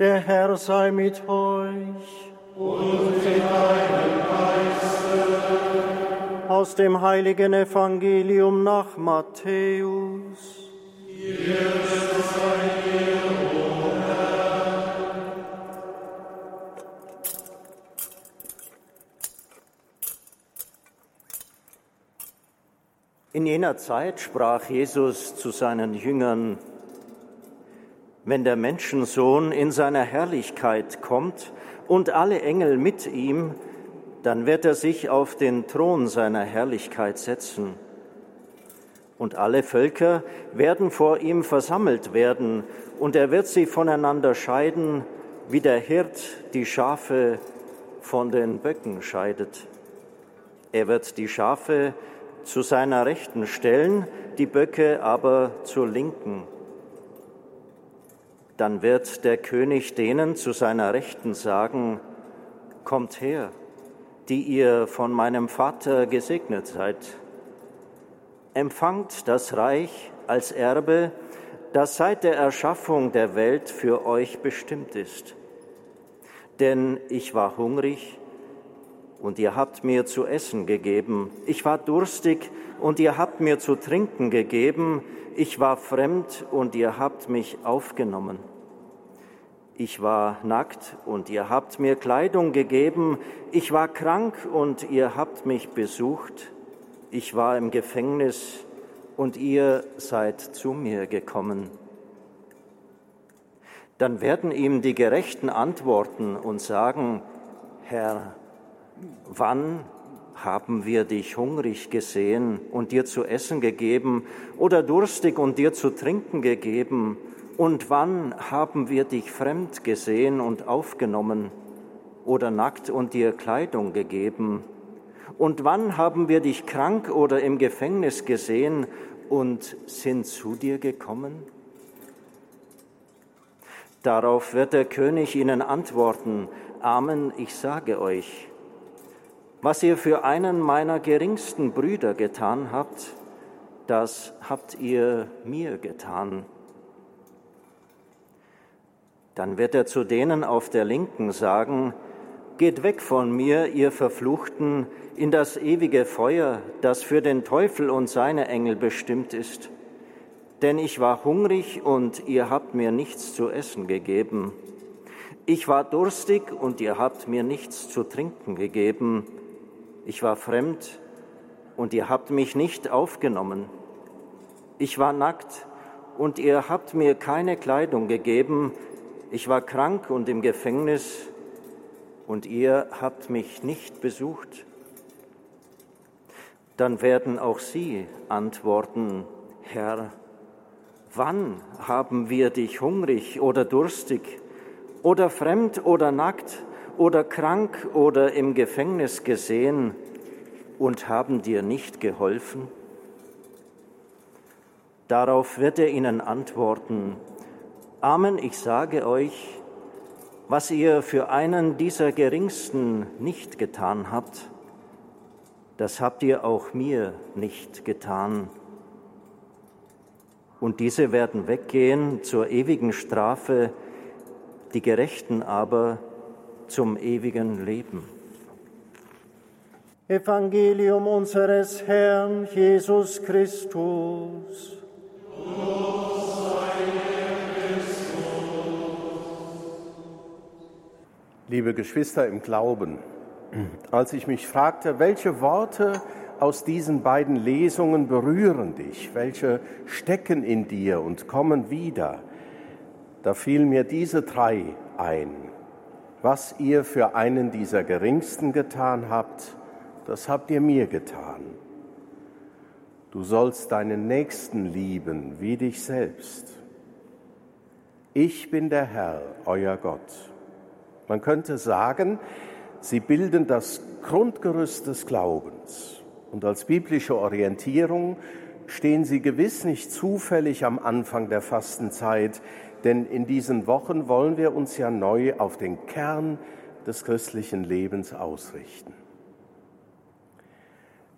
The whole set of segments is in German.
Der Herr sei mit euch. Und mit deinem Geiste. Aus dem heiligen Evangelium nach Matthäus. In jener Zeit sprach Jesus zu seinen Jüngern, wenn der Menschensohn in seiner Herrlichkeit kommt und alle Engel mit ihm, dann wird er sich auf den Thron seiner Herrlichkeit setzen. Und alle Völker werden vor ihm versammelt werden, und er wird sie voneinander scheiden, wie der Hirt die Schafe von den Böcken scheidet. Er wird die Schafe zu seiner Rechten stellen, die Böcke aber zur Linken. Dann wird der König denen zu seiner Rechten sagen, Kommt her, die ihr von meinem Vater gesegnet seid. Empfangt das Reich als Erbe, das seit der Erschaffung der Welt für euch bestimmt ist. Denn ich war hungrig und ihr habt mir zu essen gegeben. Ich war durstig und ihr habt mir zu trinken gegeben. Ich war fremd und ihr habt mich aufgenommen. Ich war nackt und ihr habt mir Kleidung gegeben. Ich war krank und ihr habt mich besucht. Ich war im Gefängnis und ihr seid zu mir gekommen. Dann werden ihm die Gerechten antworten und sagen, Herr, wann haben wir dich hungrig gesehen und dir zu essen gegeben oder durstig und dir zu trinken gegeben? Und wann haben wir dich fremd gesehen und aufgenommen oder nackt und dir Kleidung gegeben? Und wann haben wir dich krank oder im Gefängnis gesehen und sind zu dir gekommen? Darauf wird der König ihnen antworten, Amen, ich sage euch, was ihr für einen meiner geringsten Brüder getan habt, das habt ihr mir getan. Dann wird er zu denen auf der Linken sagen, Geht weg von mir, ihr Verfluchten, in das ewige Feuer, das für den Teufel und seine Engel bestimmt ist. Denn ich war hungrig und ihr habt mir nichts zu essen gegeben. Ich war durstig und ihr habt mir nichts zu trinken gegeben. Ich war fremd und ihr habt mich nicht aufgenommen. Ich war nackt und ihr habt mir keine Kleidung gegeben. Ich war krank und im Gefängnis und ihr habt mich nicht besucht. Dann werden auch sie antworten, Herr, wann haben wir dich hungrig oder durstig oder fremd oder nackt oder krank oder im Gefängnis gesehen und haben dir nicht geholfen? Darauf wird er ihnen antworten, Amen, ich sage euch, was ihr für einen dieser Geringsten nicht getan habt, das habt ihr auch mir nicht getan. Und diese werden weggehen zur ewigen Strafe, die Gerechten aber zum ewigen Leben. Evangelium unseres Herrn Jesus Christus. Liebe Geschwister im Glauben, als ich mich fragte, welche Worte aus diesen beiden Lesungen berühren dich, welche stecken in dir und kommen wieder, da fielen mir diese drei ein. Was ihr für einen dieser Geringsten getan habt, das habt ihr mir getan. Du sollst deinen Nächsten lieben wie dich selbst. Ich bin der Herr, euer Gott. Man könnte sagen, sie bilden das Grundgerüst des Glaubens. Und als biblische Orientierung stehen sie gewiss nicht zufällig am Anfang der Fastenzeit, denn in diesen Wochen wollen wir uns ja neu auf den Kern des christlichen Lebens ausrichten.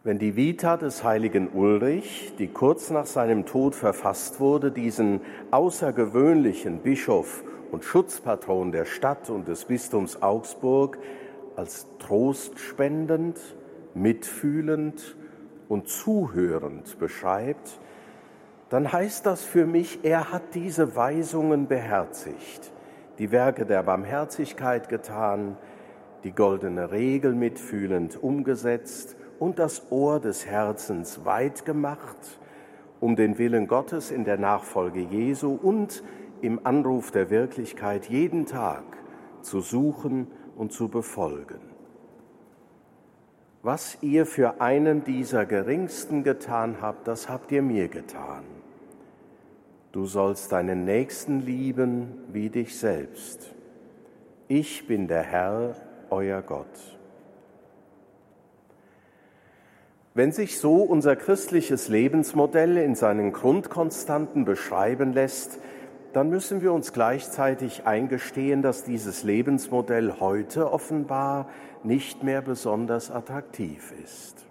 Wenn die Vita des heiligen Ulrich, die kurz nach seinem Tod verfasst wurde, diesen außergewöhnlichen Bischof und Schutzpatron der Stadt und des Bistums Augsburg als trostspendend, mitfühlend und zuhörend beschreibt, dann heißt das für mich, er hat diese Weisungen beherzigt, die Werke der Barmherzigkeit getan, die goldene Regel mitfühlend umgesetzt und das Ohr des Herzens weit gemacht, um den Willen Gottes in der Nachfolge Jesu und im Anruf der Wirklichkeit jeden Tag zu suchen und zu befolgen. Was ihr für einen dieser Geringsten getan habt, das habt ihr mir getan. Du sollst deinen Nächsten lieben wie dich selbst. Ich bin der Herr, euer Gott. Wenn sich so unser christliches Lebensmodell in seinen Grundkonstanten beschreiben lässt, dann müssen wir uns gleichzeitig eingestehen, dass dieses Lebensmodell heute offenbar nicht mehr besonders attraktiv ist.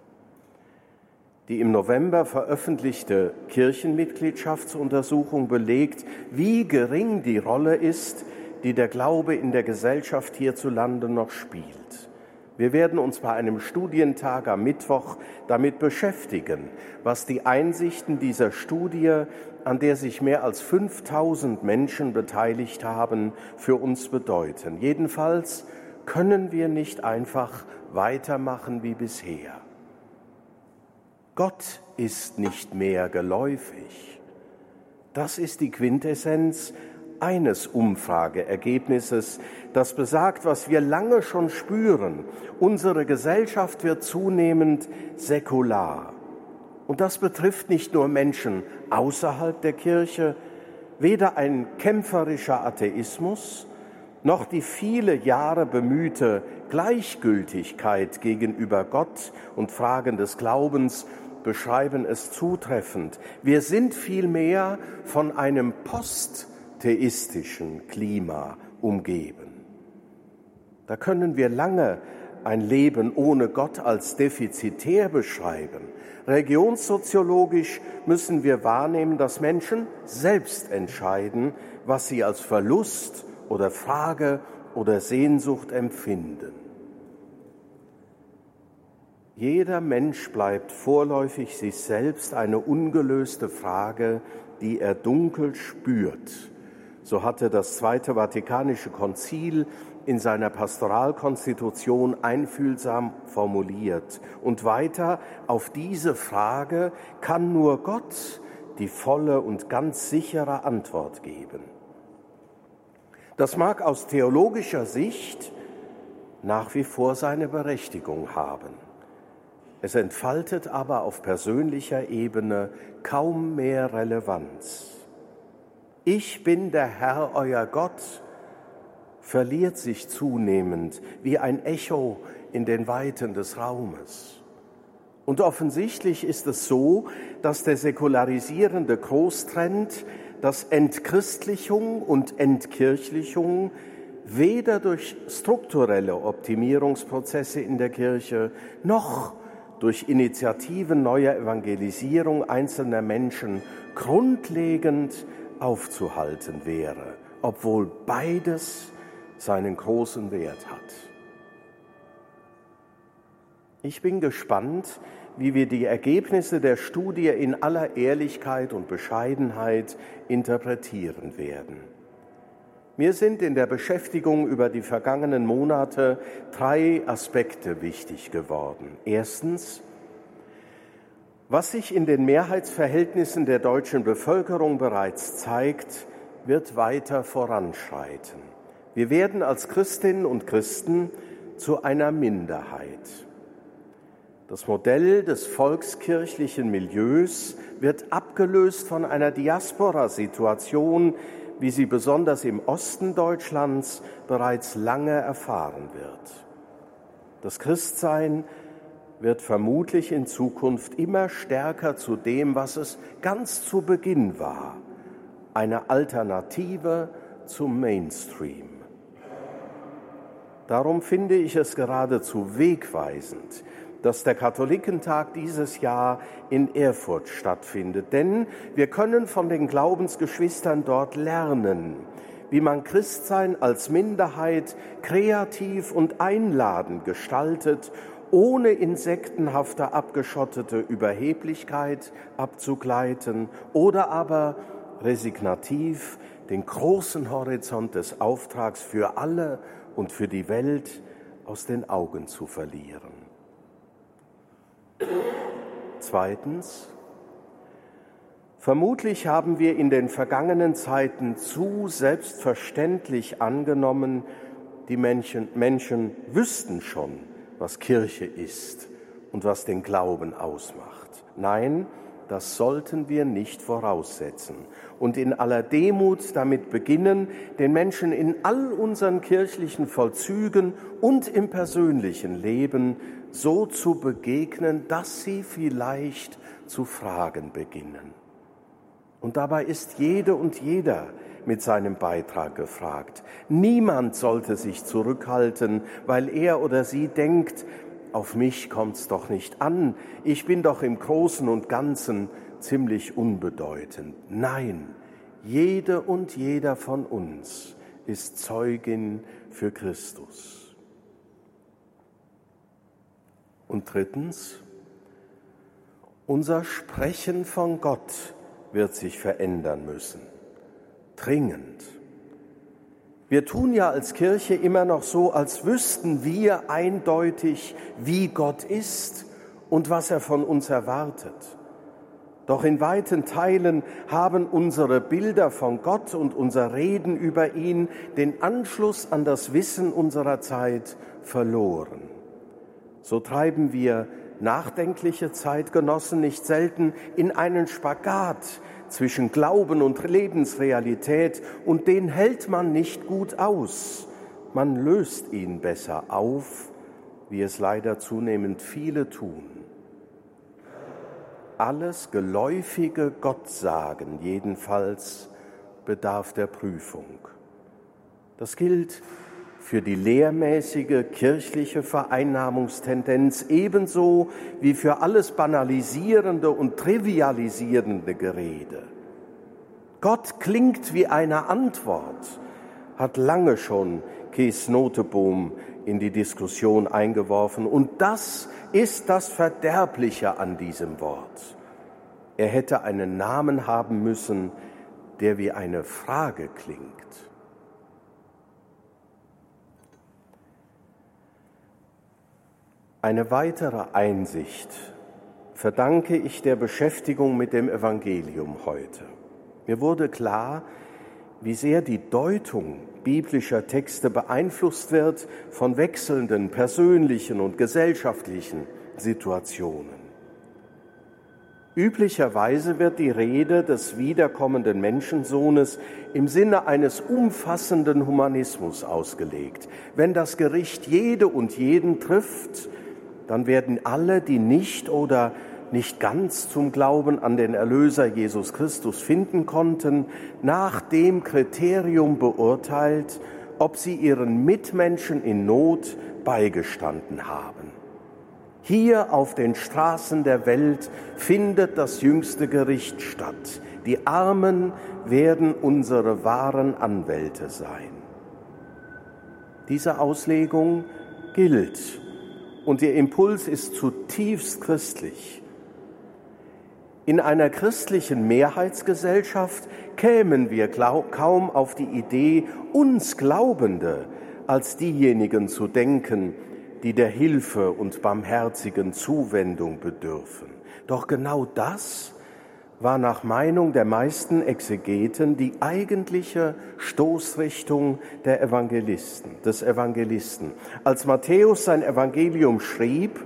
Die im November veröffentlichte Kirchenmitgliedschaftsuntersuchung belegt, wie gering die Rolle ist, die der Glaube in der Gesellschaft hierzulande noch spielt. Wir werden uns bei einem Studientag am Mittwoch damit beschäftigen, was die Einsichten dieser Studie, an der sich mehr als 5000 Menschen beteiligt haben, für uns bedeuten. Jedenfalls können wir nicht einfach weitermachen wie bisher. Gott ist nicht mehr geläufig. Das ist die Quintessenz eines Umfrageergebnisses, das besagt, was wir lange schon spüren. Unsere Gesellschaft wird zunehmend säkular. Und das betrifft nicht nur Menschen außerhalb der Kirche, weder ein kämpferischer Atheismus noch die viele Jahre bemühte Gleichgültigkeit gegenüber Gott und Fragen des Glaubens beschreiben es zutreffend. Wir sind vielmehr von einem posttheistischen Klima umgeben. Da können wir lange ein Leben ohne Gott als defizitär beschreiben. Religionssoziologisch müssen wir wahrnehmen, dass Menschen selbst entscheiden, was sie als Verlust oder Frage oder Sehnsucht empfinden. Jeder Mensch bleibt vorläufig sich selbst eine ungelöste Frage, die er dunkel spürt. So hatte das Zweite Vatikanische Konzil in seiner Pastoralkonstitution einfühlsam formuliert. Und weiter, auf diese Frage kann nur Gott die volle und ganz sichere Antwort geben. Das mag aus theologischer Sicht nach wie vor seine Berechtigung haben. Es entfaltet aber auf persönlicher Ebene kaum mehr Relevanz. Ich bin der Herr, euer Gott, verliert sich zunehmend wie ein Echo in den Weiten des Raumes. Und offensichtlich ist es so, dass der säkularisierende Großtrend dass Entchristlichung und Entkirchlichung weder durch strukturelle Optimierungsprozesse in der Kirche noch durch Initiativen neuer Evangelisierung einzelner Menschen grundlegend aufzuhalten wäre, obwohl beides seinen großen Wert hat. Ich bin gespannt, wie wir die Ergebnisse der Studie in aller Ehrlichkeit und Bescheidenheit interpretieren werden. Mir sind in der Beschäftigung über die vergangenen Monate drei Aspekte wichtig geworden. Erstens, was sich in den Mehrheitsverhältnissen der deutschen Bevölkerung bereits zeigt, wird weiter voranschreiten. Wir werden als Christinnen und Christen zu einer Minderheit. Das Modell des volkskirchlichen Milieus wird abgelöst von einer Diaspora-Situation, wie sie besonders im Osten Deutschlands bereits lange erfahren wird. Das Christsein wird vermutlich in Zukunft immer stärker zu dem, was es ganz zu Beginn war, eine Alternative zum Mainstream. Darum finde ich es geradezu wegweisend, dass der Katholikentag dieses Jahr in Erfurt stattfindet. Denn wir können von den Glaubensgeschwistern dort lernen, wie man Christsein als Minderheit kreativ und einladend gestaltet, ohne insektenhafter abgeschottete Überheblichkeit abzugleiten oder aber resignativ den großen Horizont des Auftrags für alle und für die Welt aus den Augen zu verlieren. Zweitens, vermutlich haben wir in den vergangenen Zeiten zu selbstverständlich angenommen, die Menschen, Menschen wüssten schon, was Kirche ist und was den Glauben ausmacht. Nein, das sollten wir nicht voraussetzen und in aller Demut damit beginnen, den Menschen in all unseren kirchlichen Vollzügen und im persönlichen Leben so zu begegnen, dass sie vielleicht zu fragen beginnen. Und dabei ist jede und jeder mit seinem Beitrag gefragt. Niemand sollte sich zurückhalten, weil er oder sie denkt, auf mich kommt's doch nicht an, ich bin doch im Großen und Ganzen ziemlich unbedeutend. Nein, jede und jeder von uns ist Zeugin für Christus. Und drittens, unser Sprechen von Gott wird sich verändern müssen. Dringend. Wir tun ja als Kirche immer noch so, als wüssten wir eindeutig, wie Gott ist und was er von uns erwartet. Doch in weiten Teilen haben unsere Bilder von Gott und unser Reden über ihn den Anschluss an das Wissen unserer Zeit verloren. So treiben wir nachdenkliche Zeitgenossen nicht selten in einen Spagat zwischen Glauben und Lebensrealität und den hält man nicht gut aus. Man löst ihn besser auf, wie es leider zunehmend viele tun. Alles geläufige Gottsagen jedenfalls bedarf der Prüfung. Das gilt für die lehrmäßige kirchliche Vereinnahmungstendenz ebenso wie für alles banalisierende und trivialisierende Gerede. Gott klingt wie eine Antwort, hat lange schon Kees Noteboom in die Diskussion eingeworfen. Und das ist das Verderbliche an diesem Wort. Er hätte einen Namen haben müssen, der wie eine Frage klingt. Eine weitere Einsicht verdanke ich der Beschäftigung mit dem Evangelium heute. Mir wurde klar, wie sehr die Deutung biblischer Texte beeinflusst wird von wechselnden persönlichen und gesellschaftlichen Situationen. Üblicherweise wird die Rede des wiederkommenden Menschensohnes im Sinne eines umfassenden Humanismus ausgelegt. Wenn das Gericht jede und jeden trifft, dann werden alle, die nicht oder nicht ganz zum Glauben an den Erlöser Jesus Christus finden konnten, nach dem Kriterium beurteilt, ob sie ihren Mitmenschen in Not beigestanden haben. Hier auf den Straßen der Welt findet das jüngste Gericht statt. Die Armen werden unsere wahren Anwälte sein. Diese Auslegung gilt und ihr Impuls ist zutiefst christlich. In einer christlichen Mehrheitsgesellschaft kämen wir kaum auf die Idee, uns Glaubende als diejenigen zu denken, die der Hilfe und barmherzigen Zuwendung bedürfen. Doch genau das war nach Meinung der meisten Exegeten die eigentliche Stoßrichtung der Evangelisten, des Evangelisten. Als Matthäus sein Evangelium schrieb,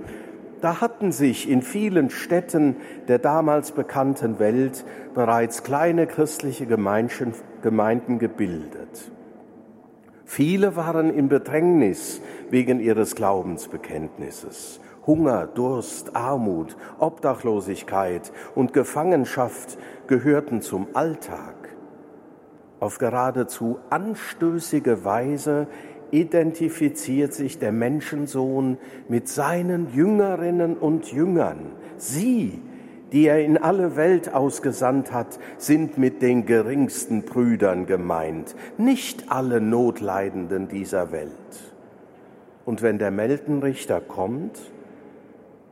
da hatten sich in vielen Städten der damals bekannten Welt bereits kleine christliche Gemeinden gebildet. Viele waren in Bedrängnis wegen ihres Glaubensbekenntnisses. Hunger, Durst, Armut, Obdachlosigkeit und Gefangenschaft gehörten zum Alltag. Auf geradezu anstößige Weise identifiziert sich der Menschensohn mit seinen Jüngerinnen und Jüngern. Sie, die er in alle Welt ausgesandt hat, sind mit den geringsten Brüdern gemeint, nicht alle Notleidenden dieser Welt. Und wenn der Meldenrichter kommt,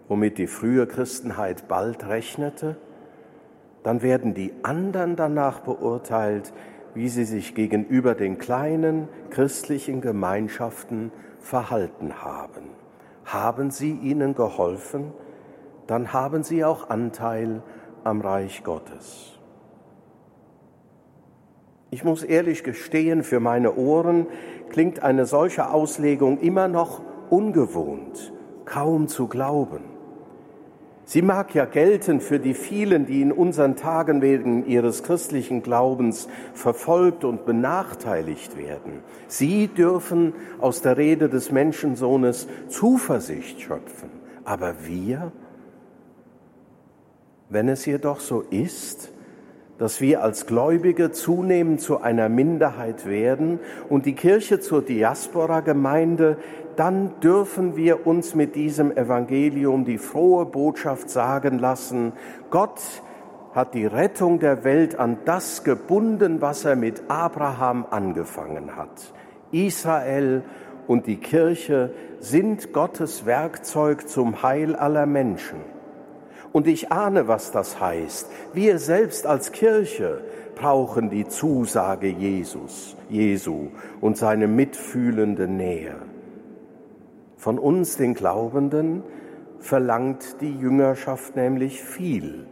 womit die frühe Christenheit bald rechnete, dann werden die anderen danach beurteilt, wie sie sich gegenüber den kleinen christlichen Gemeinschaften verhalten haben. Haben sie ihnen geholfen? Dann haben sie auch Anteil am Reich Gottes. Ich muss ehrlich gestehen, für meine Ohren klingt eine solche Auslegung immer noch ungewohnt, kaum zu glauben. Sie mag ja gelten für die vielen, die in unseren Tagen wegen ihres christlichen Glaubens verfolgt und benachteiligt werden. Sie dürfen aus der Rede des Menschensohnes Zuversicht schöpfen. Aber wir, wenn es jedoch so ist, dass wir als Gläubige zunehmend zu einer Minderheit werden und die Kirche zur Diaspora-Gemeinde, dann dürfen wir uns mit diesem Evangelium die frohe Botschaft sagen lassen, Gott hat die Rettung der Welt an das gebunden, was er mit Abraham angefangen hat. Israel und die Kirche sind Gottes Werkzeug zum Heil aller Menschen. Und ich ahne, was das heißt. Wir selbst als Kirche brauchen die Zusage Jesus, Jesu und seine mitfühlende Nähe. Von uns, den Glaubenden, verlangt die Jüngerschaft nämlich viel.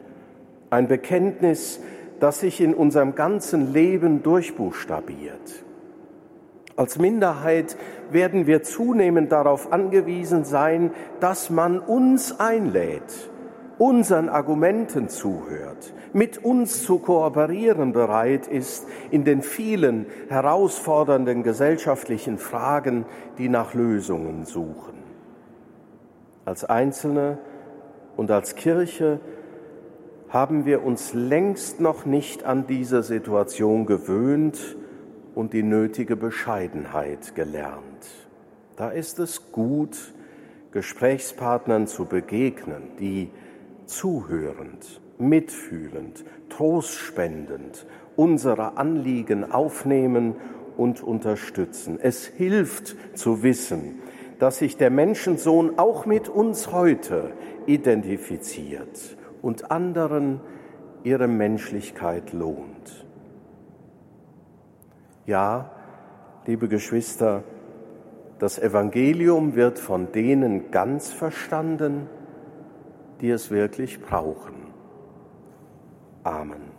Ein Bekenntnis, das sich in unserem ganzen Leben durchbuchstabiert. Als Minderheit werden wir zunehmend darauf angewiesen sein, dass man uns einlädt, unseren Argumenten zuhört, mit uns zu kooperieren bereit ist in den vielen herausfordernden gesellschaftlichen Fragen, die nach Lösungen suchen. Als Einzelne und als Kirche haben wir uns längst noch nicht an diese Situation gewöhnt und die nötige Bescheidenheit gelernt. Da ist es gut, Gesprächspartnern zu begegnen, die zuhörend, mitfühlend, trostspendend unsere Anliegen aufnehmen und unterstützen. Es hilft zu wissen, dass sich der Menschensohn auch mit uns heute identifiziert und anderen ihre Menschlichkeit lohnt. Ja, liebe Geschwister, das Evangelium wird von denen ganz verstanden, die es wirklich brauchen. Amen.